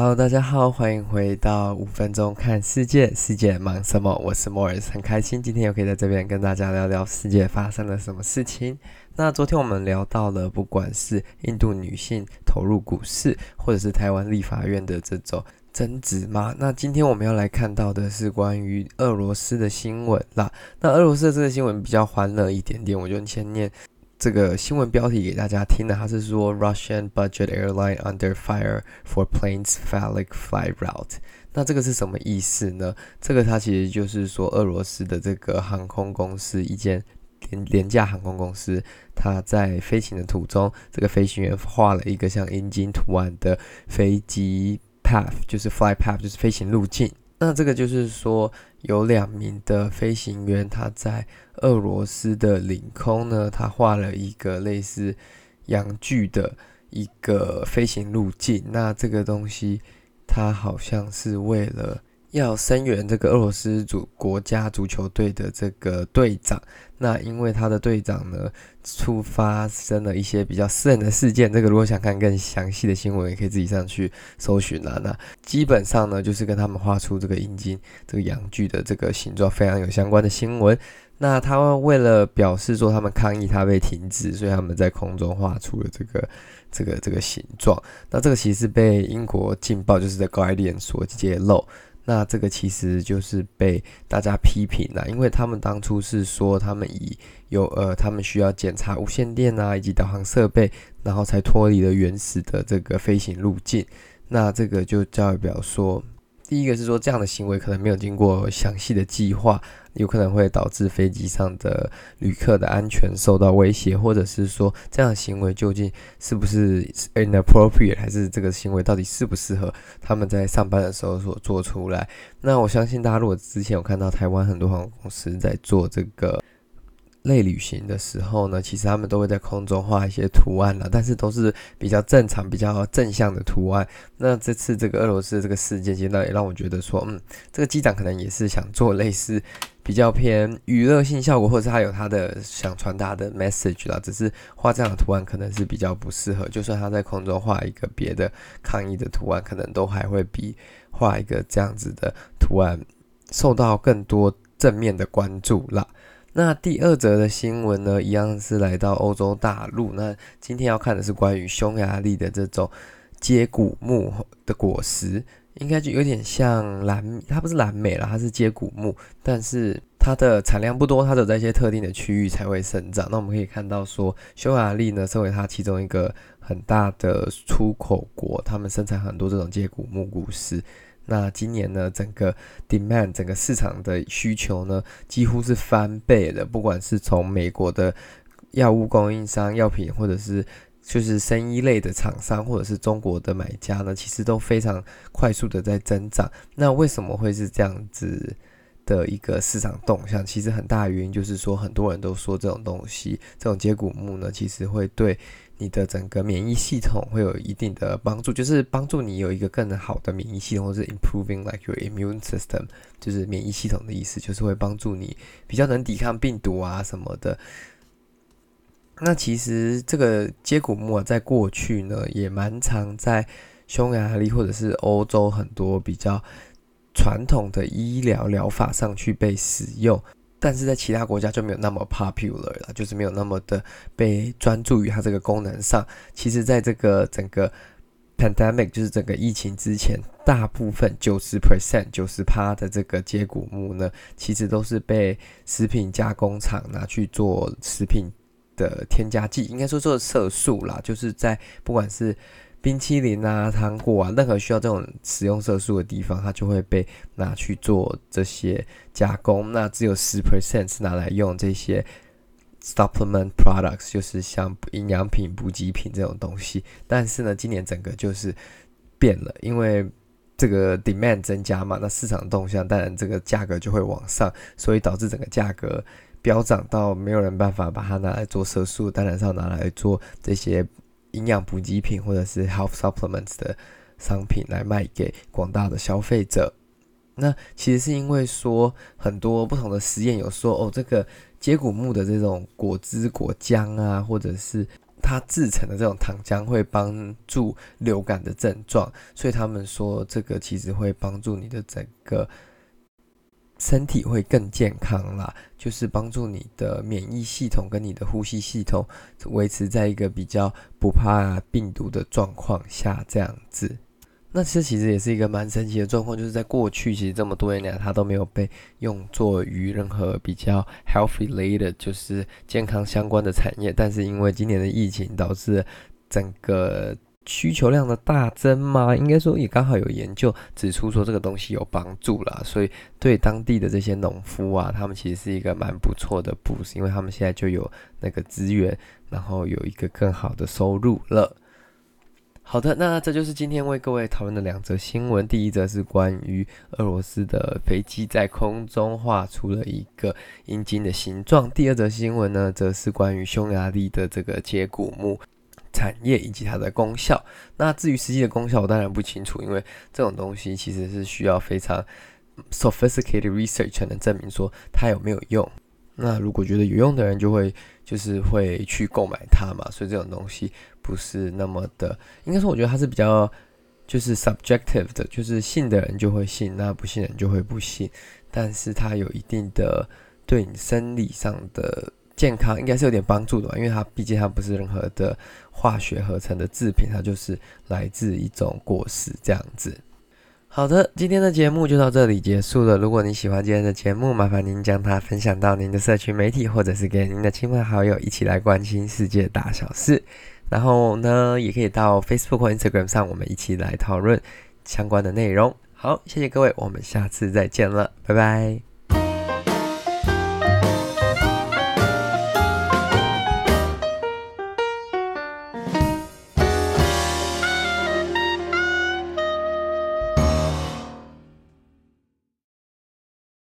Hello，大家好，欢迎回到五分钟看世界，世界忙什么？我是 Morris，很开心今天又可以在这边跟大家聊聊世界发生了什么事情。那昨天我们聊到了，不管是印度女性投入股市，或者是台湾立法院的这种争执嘛。那今天我们要来看到的是关于俄罗斯的新闻啦。那俄罗斯的这个新闻比较欢乐一点点，我就先念。这个新闻标题给大家听的，它是说 Russian budget airline under fire for plane's phallic fly route。那这个是什么意思呢？这个它其实就是说，俄罗斯的这个航空公司，一间廉廉价航空公司，它在飞行的途中，这个飞行员画了一个像阴茎图案的飞机 path，就是 fly path，就是飞行路径。那这个就是说，有两名的飞行员，他在俄罗斯的领空呢，他画了一个类似阳具的一个飞行路径。那这个东西，它好像是为了。要声援这个俄罗斯主国家足球队的这个队长，那因为他的队长呢，出发生了一些比较私人的事件。这个如果想看更详细的新闻，也可以自己上去搜寻啦。那基本上呢，就是跟他们画出这个阴茎、这个阳具的这个形状非常有相关的新闻。那他们为了表示说他们抗议他被停止，所以他们在空中画出了这个这个这个形状。那这个其实被英国镜报就是 The Guardian 所揭露。那这个其实就是被大家批评了，因为他们当初是说他们以有呃，他们需要检查无线电啊以及导航设备，然后才脱离了原始的这个飞行路径。那这个就代表说。第一个是说，这样的行为可能没有经过详细的计划，有可能会导致飞机上的旅客的安全受到威胁，或者是说，这样的行为究竟是不是 inappropriate，还是这个行为到底适不适合他们在上班的时候所做出来？那我相信大家如果之前有看到台湾很多航空公司在做这个。类旅行的时候呢，其实他们都会在空中画一些图案啦，但是都是比较正常、比较正向的图案。那这次这个俄罗斯的这个事件，其实也让我觉得说，嗯，这个机长可能也是想做类似比较偏娱乐性效果，或者是他有他的想传达的 message 啦。只是画这样的图案可能是比较不适合，就算他在空中画一个别的抗议的图案，可能都还会比画一个这样子的图案受到更多正面的关注啦。那第二则的新闻呢，一样是来到欧洲大陆。那今天要看的是关于匈牙利的这种接骨木的果实，应该就有点像蓝，它不是蓝莓啦，它是接骨木，但是它的产量不多，它只有在一些特定的区域才会生长。那我们可以看到说，匈牙利呢，作为它其中一个很大的出口国，他们生产很多这种接骨木果实。那今年呢，整个 demand 整个市场的需求呢，几乎是翻倍的。不管是从美国的药物供应商、药品，或者是就是生医类的厂商，或者是中国的买家呢，其实都非常快速的在增长。那为什么会是这样子的一个市场动向？其实很大原因就是说，很多人都说这种东西，这种接骨木呢，其实会对。你的整个免疫系统会有一定的帮助，就是帮助你有一个更好的免疫系统，或是 improving like your immune system，就是免疫系统的意思，就是会帮助你比较能抵抗病毒啊什么的。那其实这个接骨木啊，在过去呢，也蛮常在匈牙利或者是欧洲很多比较传统的医疗疗法上去被使用。但是在其他国家就没有那么 popular 了，就是没有那么的被专注于它这个功能上。其实，在这个整个 pandemic，就是整个疫情之前，大部分九十 percent、九十趴的这个接骨木呢，其实都是被食品加工厂拿去做食品的添加剂，应该说做色素啦，就是在不管是。冰淇淋啊、糖果啊，任何需要这种食用色素的地方，它就会被拿去做这些加工。那只有十 percent 是拿来用这些 supplement products，就是像营养品、补给品这种东西。但是呢，今年整个就是变了，因为这个 demand 增加嘛，那市场动向当然这个价格就会往上，所以导致整个价格飙涨到没有人办法把它拿来做色素，当然是要拿来做这些。营养补给品或者是 health supplements 的商品来卖给广大的消费者。那其实是因为说很多不同的实验有说哦，这个接骨木的这种果汁、果浆啊，或者是它制成的这种糖浆会帮助流感的症状，所以他们说这个其实会帮助你的整个身体会更健康啦，就是帮助你的免疫系统跟你的呼吸系统维持在一个比较不怕病毒的状况下，这样子。那这其实也是一个蛮神奇的状况，就是在过去其实这么多年来，它都没有被用作于任何比较 health related，就是健康相关的产业。但是因为今年的疫情导致整个需求量的大增嘛，应该说也刚好有研究指出说这个东西有帮助啦，所以对当地的这些农夫啊，他们其实是一个蛮不错的 boost，因为他们现在就有那个资源，然后有一个更好的收入了。好的，那这就是今天为各位讨论的两则新闻。第一则是关于俄罗斯的飞机在空中画出了一个阴茎的形状。第二则新闻呢，则是关于匈牙利的这个接骨木产业以及它的功效。那至于实际的功效，我当然不清楚，因为这种东西其实是需要非常 sophisticated research 才能证明说它有没有用。那如果觉得有用的人，就会就是会去购买它嘛。所以这种东西。不是那么的，应该说，我觉得它是比较就是 subjective 的，就是信的人就会信，那不信的人就会不信。但是它有一定的对你生理上的健康，应该是有点帮助的吧，因为它毕竟它不是任何的化学合成的制品，它就是来自一种果实这样子。好的，今天的节目就到这里结束了。如果你喜欢今天的节目，麻烦您将它分享到您的社区媒体，或者是给您的亲朋好友，一起来关心世界大小事。然后呢，也可以到 Facebook 或 Instagram 上，我们一起来讨论相关的内容。好，谢谢各位，我们下次再见了，拜拜。